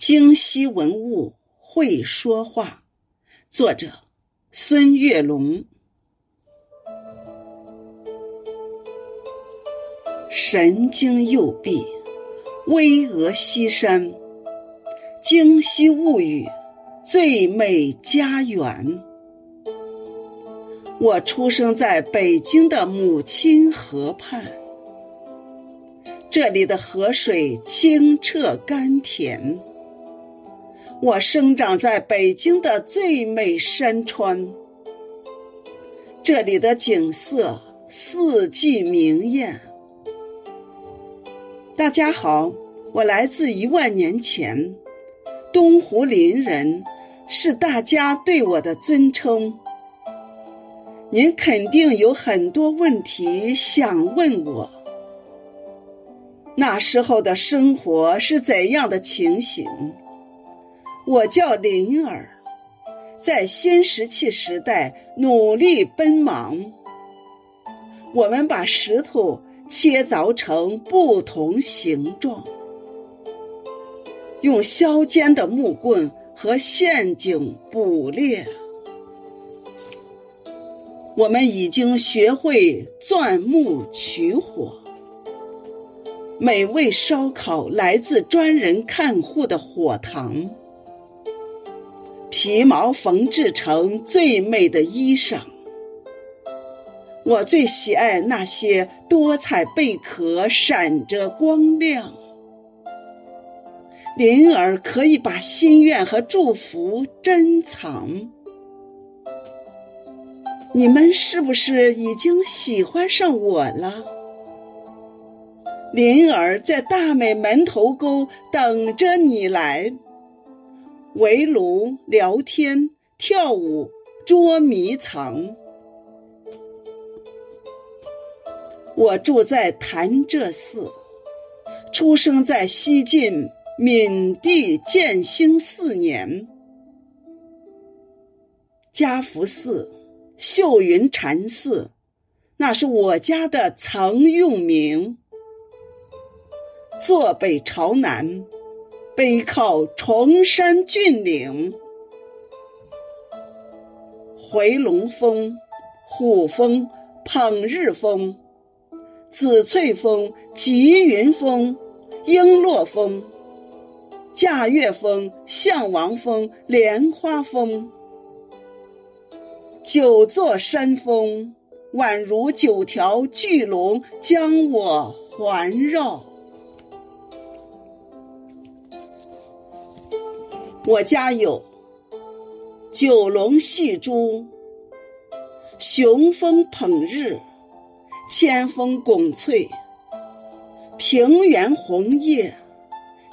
京西文物会说话，作者孙月龙。神经右臂，巍峨西山，京西物语，最美家园。我出生在北京的母亲河畔，这里的河水清澈甘甜。我生长在北京的最美山川，这里的景色四季明艳。大家好，我来自一万年前，东湖林人是大家对我的尊称。您肯定有很多问题想问我，那时候的生活是怎样的情形？我叫林儿，在新石器时代努力奔忙。我们把石头切凿成不同形状，用削尖的木棍和陷阱捕猎。我们已经学会钻木取火，美味烧烤来自专人看护的火塘。皮毛缝制成最美的衣裳，我最喜爱那些多彩贝壳，闪着光亮。灵儿可以把心愿和祝福珍藏。你们是不是已经喜欢上我了？灵儿在大美门头沟等着你来。围炉聊天、跳舞、捉迷藏。我住在潭柘寺，出生在西晋闵帝建兴四年。嘉福寺、秀云禅寺，那是我家的曾用名。坐北朝南。背靠崇山峻岭，回龙峰、虎峰、捧日峰、紫翠峰、吉云峰、璎珞峰、驾月峰、象王峰、莲花峰，九座山峰宛如九条巨龙将我环绕。我家有九龙戏珠、雄风捧日、千峰拱翠、平原红叶、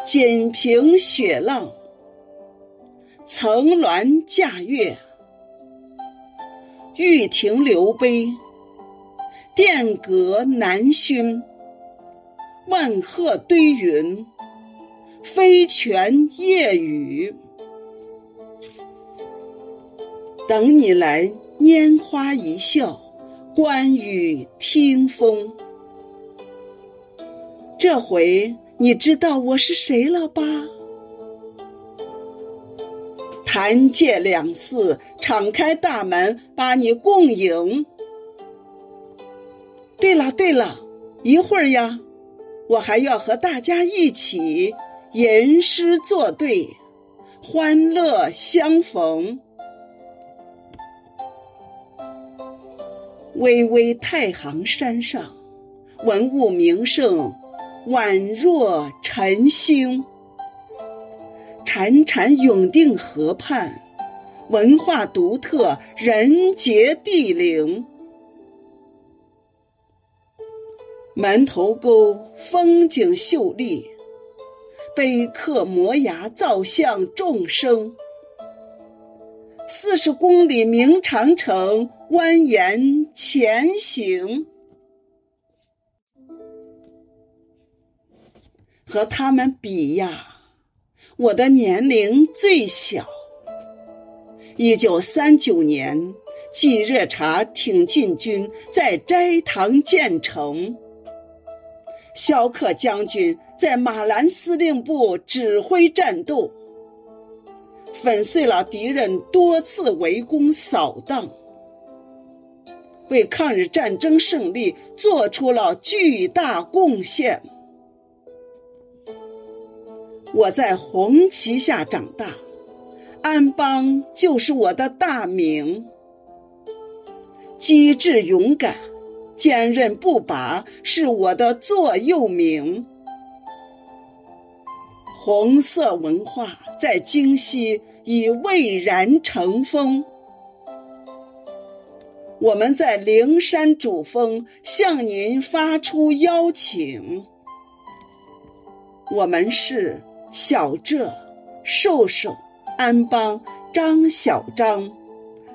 锦屏雪浪、层峦架月、玉亭流杯、殿阁南熏、万壑堆云。飞泉夜雨，等你来拈花一笑，观雨听风。这回你知道我是谁了吧？谈界两寺敞开大门，把你共迎。对了对了，一会儿呀，我还要和大家一起。吟诗作对，欢乐相逢。巍巍太行山上，文物名胜宛若晨星；潺潺永定河畔，文化独特，人杰地灵。门头沟风景秀丽。碑刻摩崖造像众生，四十公里明长城蜿蜒前行，和他们比呀，我的年龄最小。一九三九年，季热察挺进军在斋堂建成。萧克将军在马兰司令部指挥战斗，粉碎了敌人多次围攻扫荡，为抗日战争胜利做出了巨大贡献。我在红旗下长大，安邦就是我的大名。机智勇敢、坚韧不拔是我的座右铭。红色文化在京西已蔚然成风。我们在灵山主峰向您发出邀请。我们是小浙、瘦瘦、安邦、张小张、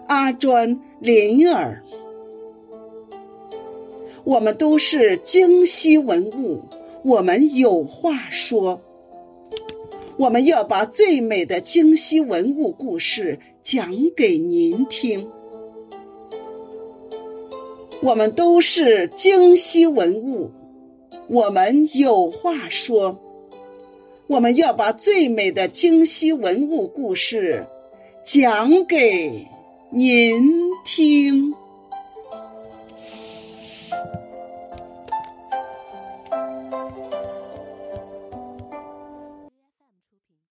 阿专、林儿。我们都是京西文物，我们有话说。我们要把最美的京西文物故事讲给您听。我们都是京西文物，我们有话说。我们要把最美的京西文物故事讲给您听。